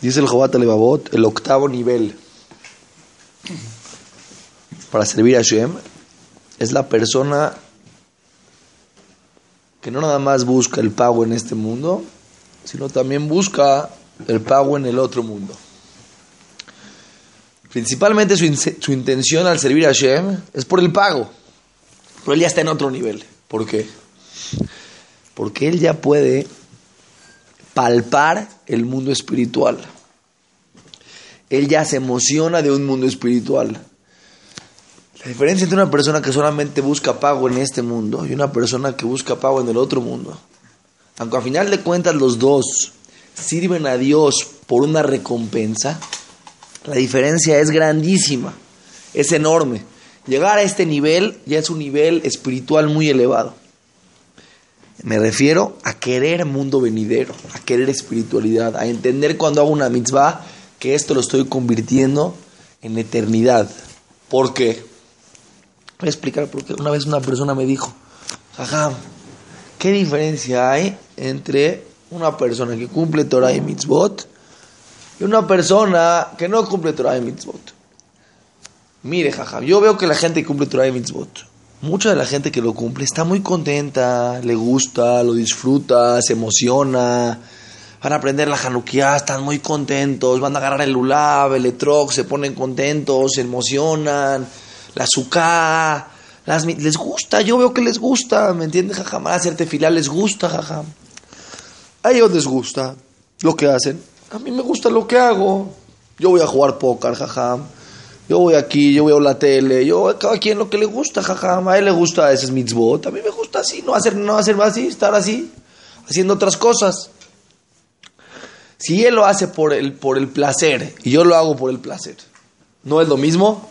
Dice el Jobat Levavot, el octavo nivel para servir a Hashem es la persona que no nada más busca el pago en este mundo, sino también busca el pago en el otro mundo. Principalmente su, su intención al servir a Hashem es por el pago, pero él ya está en otro nivel. ¿Por qué? Porque él ya puede palpar el mundo espiritual. Él ya se emociona de un mundo espiritual. La diferencia entre una persona que solamente busca pago en este mundo y una persona que busca pago en el otro mundo, aunque a final de cuentas los dos sirven a Dios por una recompensa, la diferencia es grandísima, es enorme. Llegar a este nivel ya es un nivel espiritual muy elevado. Me refiero a querer mundo venidero, a querer espiritualidad, a entender cuando hago una mitzvah que esto lo estoy convirtiendo en eternidad. ¿Por qué? Voy a explicar por qué. Una vez una persona me dijo, Ajá, ¿qué diferencia hay entre una persona que cumple Torah y mitzvot y una persona que no cumple Torah y mitzvot? Mire, jaja, yo veo que la gente cumple Torah y mitzvot, mucha de la gente que lo cumple está muy contenta, le gusta, lo disfruta, se emociona, van a aprender la Hanukkah, están muy contentos, van a agarrar el Lulav, el Etrog, se ponen contentos, se emocionan, la Azúcar, les gusta, yo veo que les gusta, ¿me entiendes? Jajam, hacerte filar les gusta, jajam. A ellos les gusta lo que hacen, a mí me gusta lo que hago. Yo voy a jugar póker, jajam. Yo voy aquí, yo veo la tele, yo cada quien lo que le gusta, jajam. A él le gusta ese es mitzvot, a mí me gusta así, no hacer, no hacer así, estar así, haciendo otras cosas. Si él lo hace por el, por el placer y yo lo hago por el placer, ¿no es lo mismo?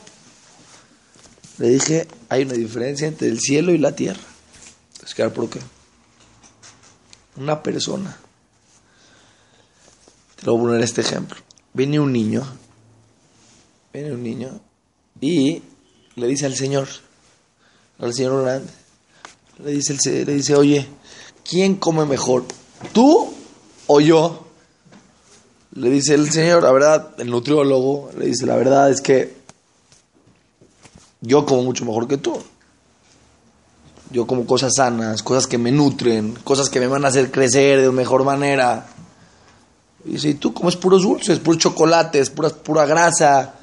Le dije, hay una diferencia entre el cielo y la tierra. Es que, ¿por qué? Una persona, te lo voy a poner este ejemplo. Viene un niño, viene un niño y le dice al Señor, al Señor grande, le dice, le dice, oye, ¿quién come mejor? ¿Tú o yo? Le dice el señor, la verdad, el nutriólogo, le dice, la verdad es que yo como mucho mejor que tú. Yo como cosas sanas, cosas que me nutren, cosas que me van a hacer crecer de mejor manera. Y dice, ¿y tú comes puros dulces, puros chocolates, pura, pura grasa?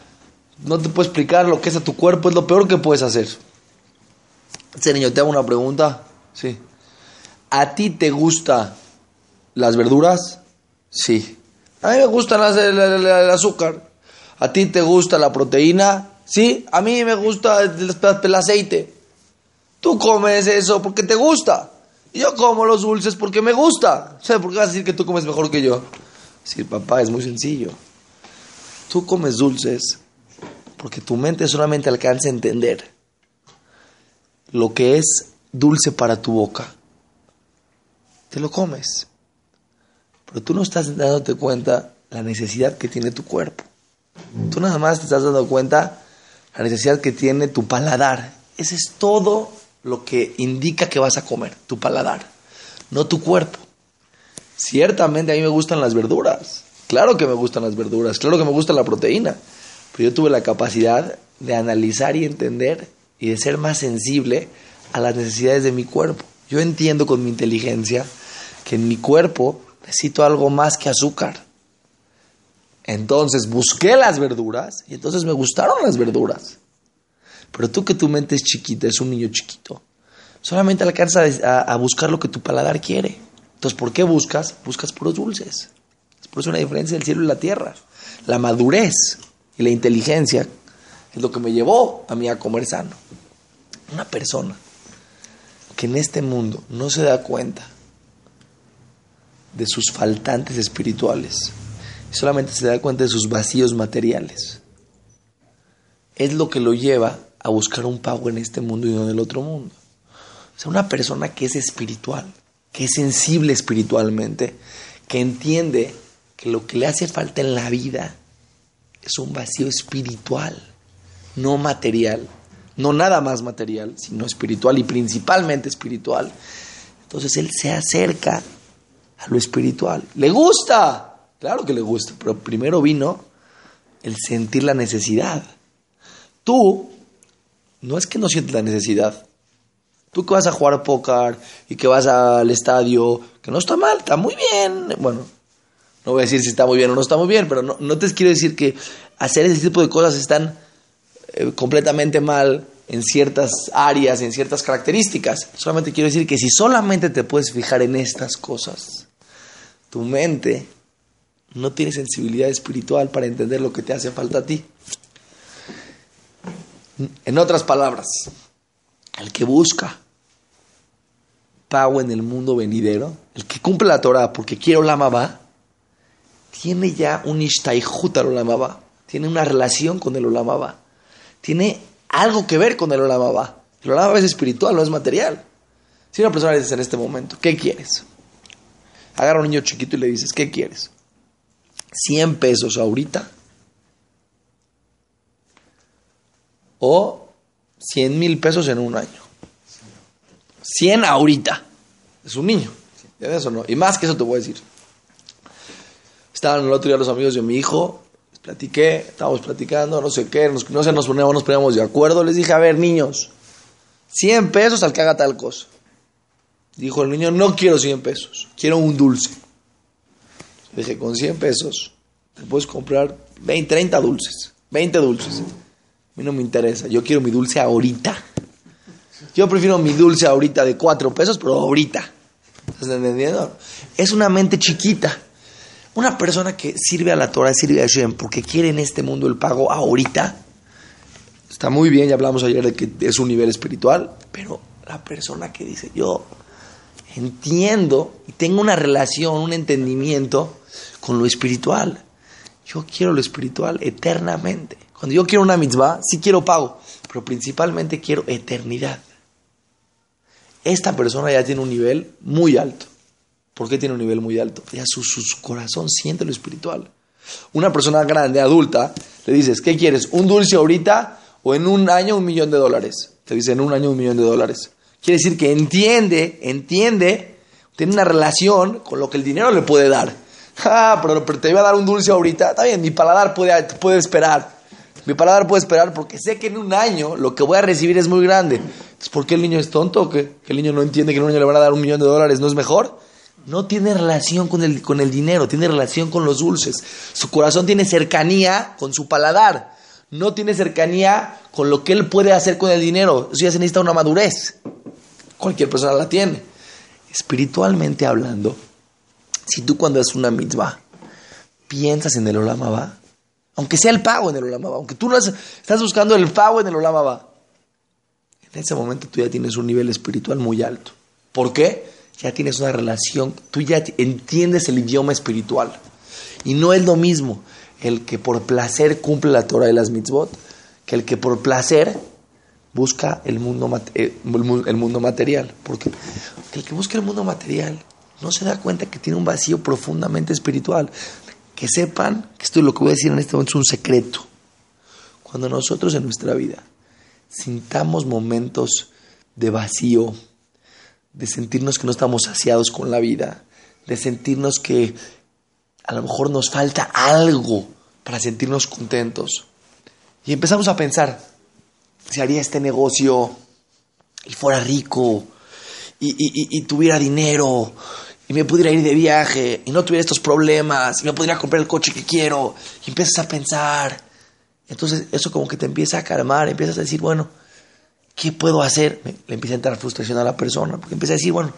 No te puedo explicar lo que es a tu cuerpo, es lo peor que puedes hacer. Ese niño, te hago una pregunta. Sí. ¿A ti te gustan las verduras? Sí. A mí me gusta el, azúcar. ¿A ti te gusta la proteína? Sí, a mí me gusta el, aceite. Tú comes eso porque te gusta. yo como los dulces porque me gusta. ¿Sabes por qué vas a decir que tú comes mejor que yo? Sí, papá, es muy sencillo. Tú comes dulces porque tu mente solamente alcanza a entender lo que es dulce para tu boca. Te lo comes. Pero tú no estás dándote cuenta la necesidad que tiene tu cuerpo. Tú nada más te estás dando cuenta la necesidad que tiene tu paladar. Ese es todo lo que indica que vas a comer, tu paladar, no tu cuerpo. Ciertamente a mí me gustan las verduras. Claro que me gustan las verduras, claro que me gusta la proteína. Pero yo tuve la capacidad de analizar y entender y de ser más sensible a las necesidades de mi cuerpo. Yo entiendo con mi inteligencia que en mi cuerpo necesito algo más que azúcar. Entonces busqué las verduras y entonces me gustaron las verduras. Pero tú que tu mente es chiquita, es un niño chiquito, solamente alcanzas a, buscar lo que tu paladar quiere. Entonces, ¿por qué buscas? Buscas puros dulces. Es por eso una diferencia del cielo y la tierra. La madurez y la inteligencia es lo que me llevó a mí a comer sano. Una persona que en este mundo no se da cuenta de sus faltantes espirituales. Solamente se da cuenta de sus vacíos materiales. Es lo que lo lleva a buscar un pago en este mundo y no en el otro mundo. O sea, una persona que es espiritual, que es sensible espiritualmente, que entiende que lo que le hace falta en la vida es un vacío espiritual, no material, no nada más material, sino espiritual y principalmente espiritual. Entonces él se acerca a lo espiritual. Le gusta, Claro que le gusta, pero primero vino el sentir la necesidad. Tú no es que no sientes la necesidad. Tú que vas a jugar póker y que vas al estadio, que no está mal, está muy bien. Bueno, no voy a decir si está muy bien o no está muy bien, pero no, te quiero decir que hacer ese tipo de cosas están eh, completamente mal en ciertas áreas, en ciertas características. Solamente quiero decir que si solamente te puedes fijar en estas cosas, tu mente no tiene sensibilidad espiritual para entender lo que te hace falta a ti. En otras palabras, el que busca pago en el mundo venidero, el que cumple la Torah porque quiere Olama va, tiene ya un ishtaihut al Olama tiene una relación con el Olama va, tiene algo que ver con el Olama va. El Olama es espiritual, no es material. Si una persona le dice en este momento, ¿qué quieres? Agarra a un niño chiquito y le dices, ¿qué quieres? 100 pesos ahorita o 100 mil pesos en un año. 100 ahorita. Es un niño. eso no? Y más que eso te voy a decir. Estaban el otro día los amigos de mi hijo, les platiqué, estábamos platicando, no sé qué, no sé, nos poníamos, nos poníamos de acuerdo. Les dije, a ver, niños, 100 pesos al que haga tal cosa. Dijo el niño, no quiero 100 pesos, quiero un dulce. dije, con 100 pesos te puedes comprar 20, 30 dulces, 20 dulces. A mí no me interesa, yo quiero mi dulce ahorita. Yo prefiero mi dulce ahorita de 4 pesos, pero ahorita. ¿Estás entendiendo? Es una mente chiquita. Una persona que sirve a la Torah, sirve a Hashem, porque quiere en este mundo el pago ahorita, está muy bien, ya hablamos ayer de que es un nivel espiritual, pero la persona que dice, yo entiendo y tengo una relación, un entendimiento con lo espiritual. Yo quiero lo espiritual eternamente. Cuando yo quiero una mitzvah, sí quiero pago, pero principalmente quiero eternidad. Esta persona ya tiene un nivel muy alto. ¿Por qué tiene un nivel muy alto? Ya su, su, corazón siente lo espiritual. Una persona grande, adulta, le dices, ¿qué quieres? ¿Un dulce ahorita o en un año un millón de dólares? Te dice, en un año un millón de dólares. Quiere decir que entiende, entiende, tiene una relación con lo que el dinero le puede dar. Ah, pero, te iba a dar un dulce ahorita. Está bien, mi paladar puede, puede esperar. Mi paladar puede esperar porque sé que en un año lo que voy a recibir es muy grande. Entonces, ¿por qué el niño es tonto? ¿Que, el niño no entiende que en un año le van a dar un millón de dólares? ¿No es mejor? No tiene relación con el, con el dinero, tiene relación con los dulces. Su corazón tiene cercanía con su paladar. No tiene cercanía con lo que él puede hacer con el dinero. Eso ya se necesita una madurez. Cualquier persona la tiene. Espiritualmente hablando, si tú cuando haces una mitzvah piensas en el Olama aunque sea el pago en el Olama aunque tú no estás buscando el pago en el Olama en ese momento tú ya tienes un nivel espiritual muy alto. ¿Por qué? Ya tienes una relación, tú ya entiendes el idioma espiritual. Y no es lo mismo el que por placer cumple la Torah y las mitzvot que el que por placer busca el mundo, eh, el mundo material. Porque el que busca el mundo material no se da cuenta que tiene un vacío profundamente espiritual. Que sepan que esto es lo que voy a decir en este momento es un secreto. Cuando nosotros en nuestra vida sintamos momentos de vacío, de sentirnos que no estamos saciados con la vida, de sentirnos que a lo mejor nos falta algo para sentirnos contentos. Y empezamos a pensar, si haría este negocio y fuera rico y tuviera dinero y me pudiera ir de viaje y no tuviera estos problemas y me pudiera comprar el coche que quiero y empiezas a pensar. Entonces eso como que te empieza a calmar, empiezas a decir, bueno, ¿qué puedo hacer? le empieza a entrar frustración a la persona, porque empieza a decir, bueno,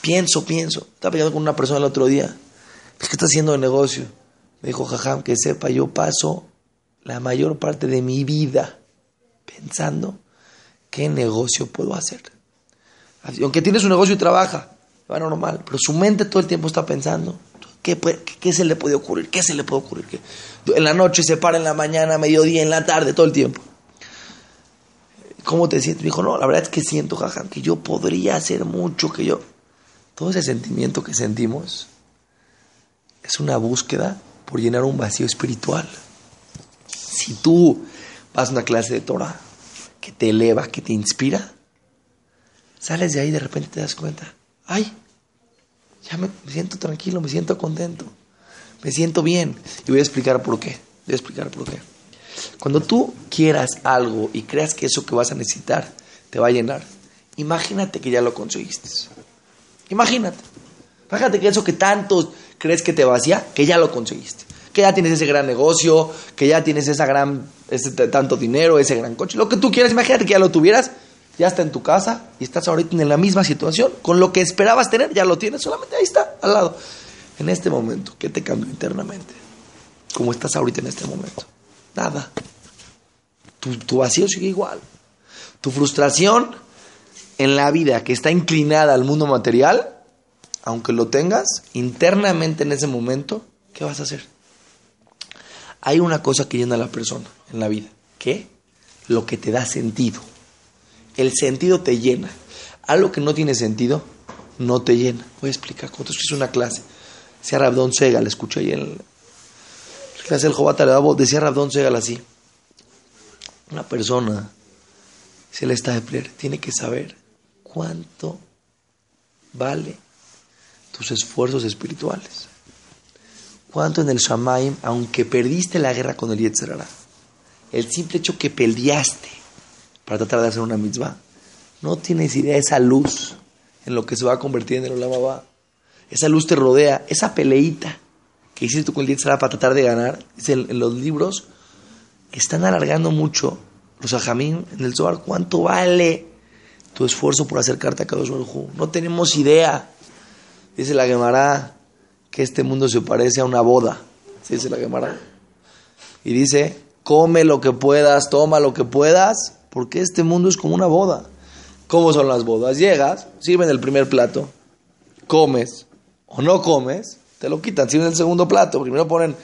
pienso, pienso. Estaba peleando con una persona el otro día, ¿qué estás haciendo de negocio? Me dijo, jajam, que sepa, yo paso la mayor parte de mi vida pensando qué negocio puedo hacer. Aunque tienes un negocio y trabaja, va normal, pero su mente todo el tiempo está pensando, ¿qué, qué, se le puede ocurrir? ¿Qué se le puede ocurrir? En la noche se para, en la mañana, mediodía, en la tarde, todo el tiempo. ¿Cómo te sientes? Me dijo, no, la verdad es que siento, jaja, que yo podría hacer mucho, que yo... Todo ese sentimiento que sentimos es una búsqueda por llenar un vacío espiritual. Si tú vas a una clase de Torah que te eleva, que te inspira, sales de ahí y de repente te das cuenta, ay, ya me, siento tranquilo, me siento contento. Me siento bien. Y voy a explicar por qué. Voy a explicar por qué. Cuando tú quieras algo y creas que eso que vas a necesitar te va a llenar, imagínate que ya lo conseguiste. Imagínate. Imagínate que eso que tanto crees que te vacía, que ya lo conseguiste. Que ya tienes ese gran negocio, que ya tienes esa gran, ese tanto dinero, ese gran coche, lo que tú quieras, imagínate que ya lo tuvieras, ya está en tu casa y estás ahorita en la misma situación, con lo que esperabas tener, ya lo tienes, solamente ahí está, al lado. En este momento, ¿qué te cambió internamente? ¿Cómo estás ahorita en este momento? Nada. Tu, tu vacío sigue igual. Tu frustración en la vida que está inclinada al mundo material, aunque lo tengas, internamente en ese momento, ¿qué vas a hacer? Hay una cosa que llena a la persona en la vida. ¿Qué? Lo que te da sentido. El sentido te llena. Algo que no tiene sentido, no te llena. Voy a explicar. Cuando es una clase, decía Rabdón Segal, escuché ahí en la clase del Jobata decía Rabdón Segal así. Una persona, si él está de plear, tiene que saber cuánto vale tus esfuerzos espirituales. Cuánto en el Shamaim, aunque perdiste la guerra con el Yetzerara, el simple hecho que peleaste para tratar de hacer una mitzvah, no tienes idea de esa luz en lo que se va a convertir en el Olam Esa luz te rodea, esa peleita que hiciste con el Yetzerara para tratar de ganar, en, los libros, están alargando mucho los ajamín en el Zohar, cuánto vale tu esfuerzo por acercarte a Kadosh Baruj No tenemos idea. Dice la Gemara que este mundo se parece a una boda. dice la Gemara. Y dice, come lo que puedas, toma lo que puedas, porque este mundo es como una boda. ¿Cómo son las bodas? Llegas, sirven el primer plato, comes o no comes, te lo quitan, sirven el segundo plato. Primero ponen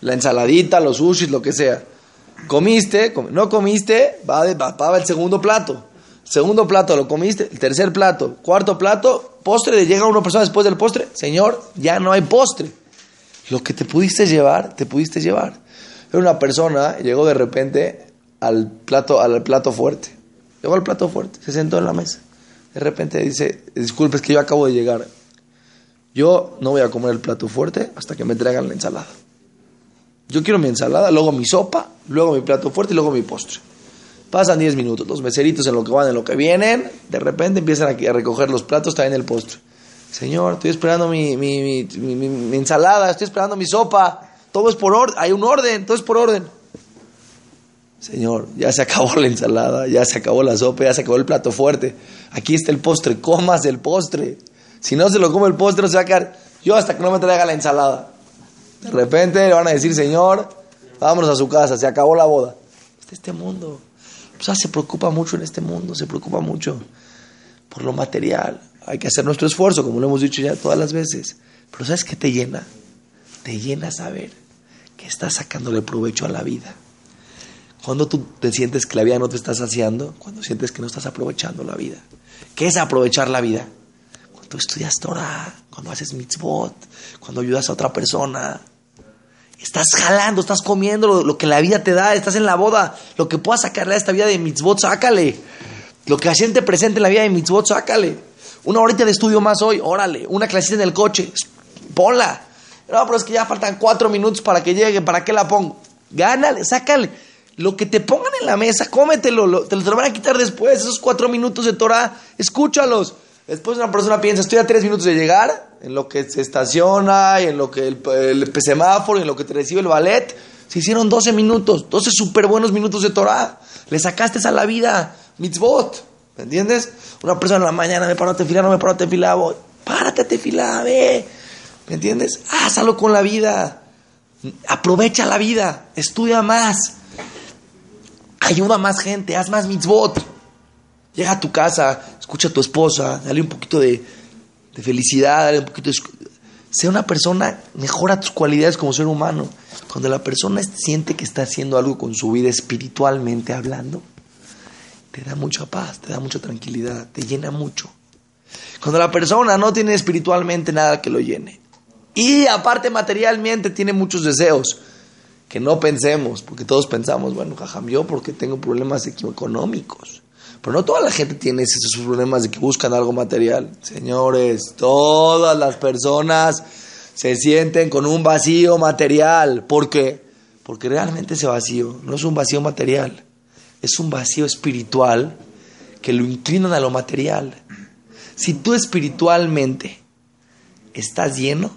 la ensaladita, los sushis, lo que sea. Comiste, no comiste, va, va, va el segundo plato. Segundo plato, lo comiste. El tercer plato, cuarto plato, postre. Llega una persona después del postre. Señor, ya no hay postre. Lo que te pudiste llevar, te pudiste llevar. Era una persona, llegó de repente al plato, al plato fuerte. Llegó al plato fuerte, se sentó en la mesa. De repente dice, disculpe, es que yo acabo de llegar. Yo no voy a comer el plato fuerte hasta que me traigan la ensalada. Yo quiero mi ensalada, luego mi sopa, luego mi plato fuerte y luego mi postre. Pasan 10 minutos, los meseritos en lo que van, en lo que vienen, de repente empiezan a recoger los platos, en el postre. Señor, estoy esperando mi, mi, ensalada, estoy esperando mi sopa. Todo es por orden, hay un orden, todo es por orden. Señor, ya se acabó la ensalada, ya se acabó la sopa, ya se acabó el plato fuerte. Aquí está el postre, comas el postre. Si no se lo come el postre, no se va a quedar. Yo hasta que no me traiga la ensalada. De repente le van a decir, Señor, vámonos a su casa, se acabó la boda. Este, este mundo. O sea, se preocupa mucho en este mundo, se preocupa mucho por lo material. Hay que hacer nuestro esfuerzo, como lo hemos dicho ya todas las veces. Pero ¿sabes qué te llena? Te llena saber que estás sacándole provecho a la vida. Cuando tú te sientes que la vida no te está saciando, cuando sientes que no estás aprovechando la vida. ¿Qué es aprovechar la vida? Cuando estudias Torah, cuando haces mitzvot, cuando ayudas a otra persona, Estás jalando, estás comiendo lo, que la vida te da, estás en la boda. Lo que puedas sacarle a esta vida de mitzvot, sácale. Lo que siente presente en la vida de mitzvot, sácale. Una horita de estudio más hoy, órale. Una clasita en el coche, ponla. No, pero es que ya faltan cuatro minutos para que llegue, ¿para qué la pongo? Gánale, sácale. Lo que te pongan en la mesa, cómetelo, te lo van a quitar después. Esos cuatro minutos de Torah, escúchalos. Después una persona piensa, estoy a tres minutos de llegar, en lo que se estaciona, y en lo que el, el, semáforo, en lo que te recibe el ballet. Se hicieron 12 minutos, 12 súper buenos minutos de Torah. Le sacaste a la vida, mitzvot. ¿Me entiendes? Una persona en la mañana me paro a tefilar, no me paro a tefilar, voy. Párate a tefilar, ve. ¿Me entiendes? Hazlo con la vida. Aprovecha la vida. Estudia más. Ayuda a más gente. Haz más mitzvot. Llega a tu casa, escucha a tu esposa, dale un poquito de, felicidad, dale un poquito de... Sea una persona, mejora tus cualidades como ser humano. Cuando la persona siente que está haciendo algo con su vida espiritualmente hablando, te da mucha paz, te da mucha tranquilidad, te llena mucho. Cuando la persona no tiene espiritualmente nada que lo llene. Y aparte materialmente tiene muchos deseos. Que no pensemos, porque todos pensamos, bueno, jajam, yo porque tengo problemas económicos. Pero no toda la gente tiene esos problemas de que buscan algo material. Señores, todas las personas se sienten con un vacío material. ¿Por qué? Porque realmente ese vacío no es un vacío material, es un vacío espiritual que lo inclinan a lo material. Si tú espiritualmente estás lleno,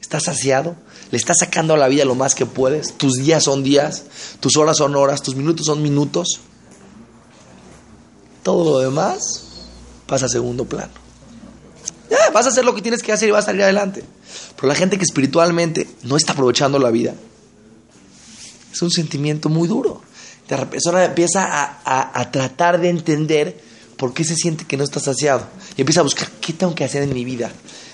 estás saciado, le estás sacando a la vida lo más que puedes, tus días son días, tus horas son horas, tus minutos son minutos, todo lo demás pasa a segundo plano. Ya, vas a hacer lo que tienes que hacer y vas a salir adelante. Pero la gente que espiritualmente no está aprovechando la vida, es un sentimiento muy duro. La persona empieza a, a tratar de entender por qué se siente que no está saciado. Y empieza a buscar qué tengo que hacer en mi vida.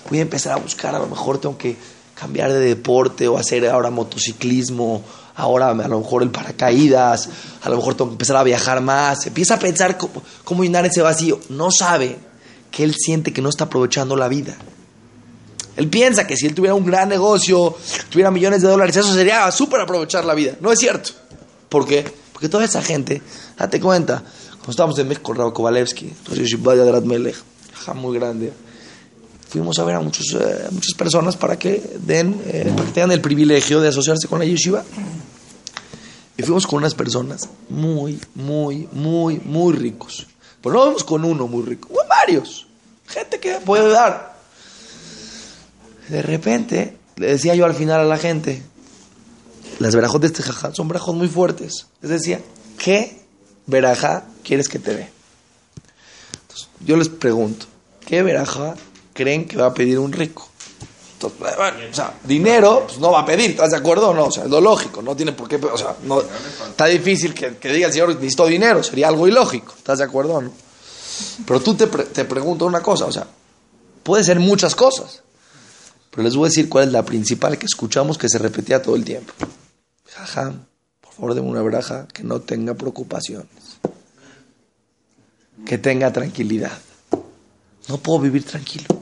Voy a empezar a buscar, a lo mejor tengo que cambiar de deporte o hacer ahora motociclismo, ahora a lo mejor el paracaídas, a lo mejor tengo que empezar a viajar más. Empieza a pensar cómo, cómo llenar ese vacío. No sabe que él siente que no está aprovechando la vida. Él piensa que si él tuviera un gran negocio, tuviera millones de dólares, eso sería súper aprovechar la vida. No es cierto. ¿Por qué? Porque toda esa gente, date cuenta, cuando estábamos en México Raúl Kovalevsky, muy grande, fuimos a ver a muchos, eh, muchas personas para que, den, eh, para que tengan el privilegio de asociarse con la yeshiva. Y fuimos con unas personas muy, muy, muy, muy ricos. Pero no vamos con uno muy rico, con varios. Gente que puede dar. De repente, le decía yo al final a la gente, las verajos de este jajá son verajos muy fuertes. Les decía, ¿qué verajá quieres que te dé? yo les pregunto, ¿qué veraja creen que va a pedir un rico? Entonces, o sea, dinero pues, no va a pedir, ¿estás de acuerdo o no? O sea, es lo lógico, no tiene por qué, o sea, está difícil que, que, diga el Señor, necesito dinero, sería algo ilógico, ¿estás de acuerdo o no? Pero tú te, te pregunto una cosa, o sea, puede ser muchas cosas, pero les voy a decir cuál es la principal que escuchamos que se repetía todo el tiempo. Jaja, por favor, denme una braja que no tenga preocupaciones que tenga tranquilidad. No puedo vivir tranquilo.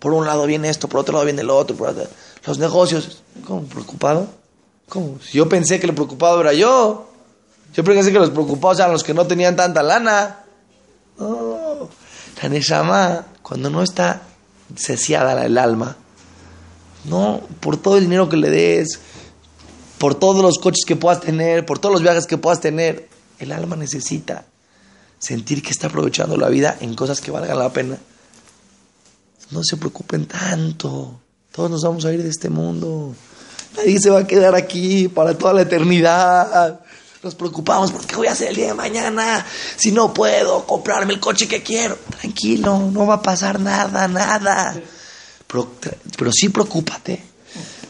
Por un lado viene esto, por otro lado viene lo otro. Por otro, los negocios. ¿Cómo? ¿Preocupado? ¿Cómo? Si yo pensé que el preocupado era yo. Yo pensé que los preocupados eran los que no tenían tanta lana. No. La Neshama, cuando no está saciada el alma, no, por todo el dinero que le des, por todos los coches que puedas tener, por todos los viajes que puedas tener, el alma necesita sentir que está aprovechando la vida en cosas que valgan la pena. No se preocupen tanto. Todos nos vamos a ir de este mundo. Nadie se va a quedar aquí para toda la eternidad. Nos preocupamos porque voy a hacer el día de mañana si no puedo comprarme el coche que quiero. Tranquilo, no va a pasar nada, nada. Pero, pero sí preocúpate.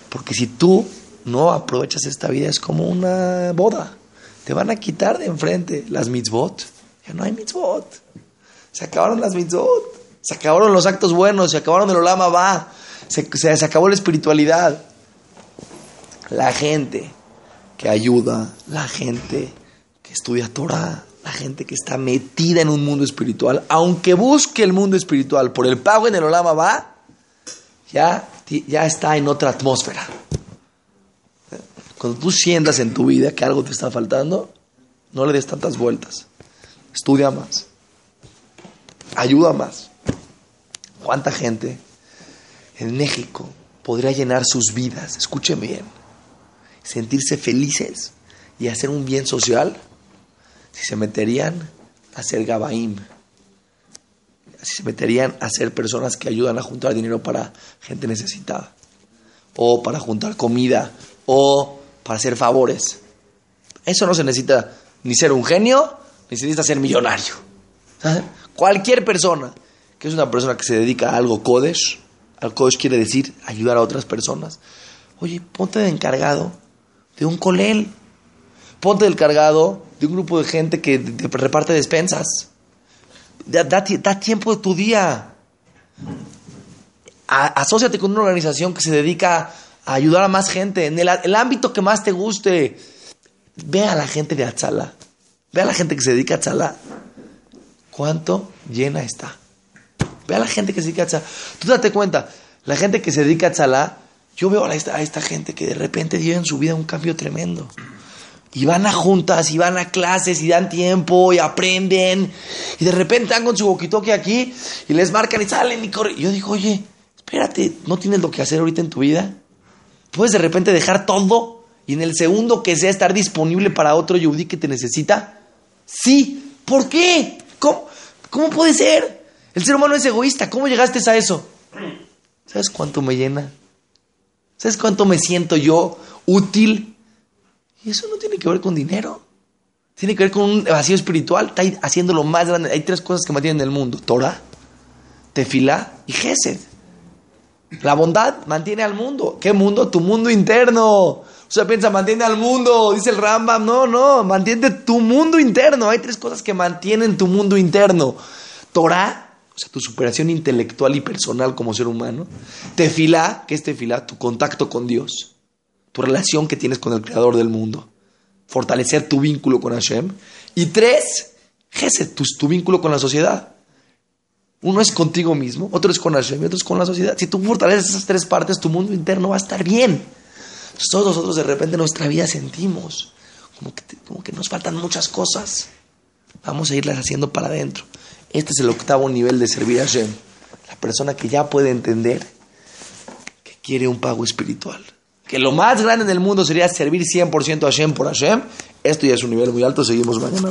Porque si tú no aprovechas esta vida es como una boda. Te van a quitar de enfrente las mitzvot no hay mitzvot. Se acabaron las mitzvot. Se acabaron los actos buenos. Se acabaron el olama va. Se, se, acabó la espiritualidad. La gente que ayuda, la gente que estudia Torah, la gente que está metida en un mundo espiritual, aunque busque el mundo espiritual por el pago en el olama va, ya, ya está en otra atmósfera. Cuando tú sientas en tu vida que algo te está faltando, no le des tantas vueltas estudia más, ayuda más. ¿Cuánta gente en México podría llenar sus vidas, escúcheme bien, sentirse felices y hacer un bien social si se meterían a ser gabaim? Si se meterían a ser personas que ayudan a juntar dinero para gente necesitada, o para juntar comida, o para hacer favores. Eso no se necesita ni ser un genio, necesita ser millonario. Cualquier persona que es una persona que se dedica a algo Kodesh, al Kodesh quiere decir ayudar a otras personas. Oye, ponte de encargado de un colel. Ponte de encargado de un grupo de gente que reparte despensas. Da, tiempo de tu día. asociate con una organización que se dedica a ayudar a más gente en el, ámbito que más te guste. Ve a la gente de Atzala. Ve a la gente que se dedica a chalá. ¿Cuánto llena está? Ve a la gente que se dedica a chalá. Tú date cuenta, la gente que se dedica a chalá, yo veo a esta, a esta gente que de repente dio en su vida un cambio tremendo. Y van a juntas, y van a clases, y dan tiempo, y aprenden. Y de repente están con su boquitoque aquí, y les marcan y salen y corren. Yo digo, oye, Espérate, ¿no tienes lo que hacer ahorita en tu vida? ¿Puedes de repente dejar todo y en el segundo que sea estar disponible para otro yudí que te necesita? Sí. ¿Por qué? ¿Cómo, ¿Cómo puede ser? El ser humano es egoísta. ¿Cómo llegaste a eso? ¿Sabes cuánto me llena? ¿Sabes cuánto me siento yo útil? Y eso no tiene que ver con dinero. Tiene que ver con un vacío espiritual. Está haciendo lo más grande. Hay tres cosas que mantienen el mundo. Torah, Tefilá y Gesed. La bondad mantiene al mundo. ¿Qué mundo? Tu mundo interno. Sea, piensa, mantiene al mundo, dice el Rambam. No, no, mantiene tu mundo interno. Hay tres cosas que mantienen tu mundo interno. Torah, sea, tu superación intelectual y personal como ser humano. Tefilá, ¿qué es tefilá? Tu contacto con Dios. Tu relación que tienes con el creador del mundo. Fortalecer tu vínculo con Hashem. Y tres, Gesed, tu, tu vínculo con la sociedad. Uno es contigo mismo, otro es con Hashem y otro es con la sociedad. Si tú fortaleces esas tres partes, tu mundo interno va a estar bien. todos nosotros de repente en nuestra vida sentimos como que, como que nos faltan muchas cosas. Vamos a irlas haciendo para adentro. Este es el octavo nivel de servir a Hashem. La persona que ya puede entender que quiere un pago espiritual. Que lo más grande en el mundo sería servir 100% a Hashem por Hashem. Esto ya es un nivel muy alto. Seguimos mañana.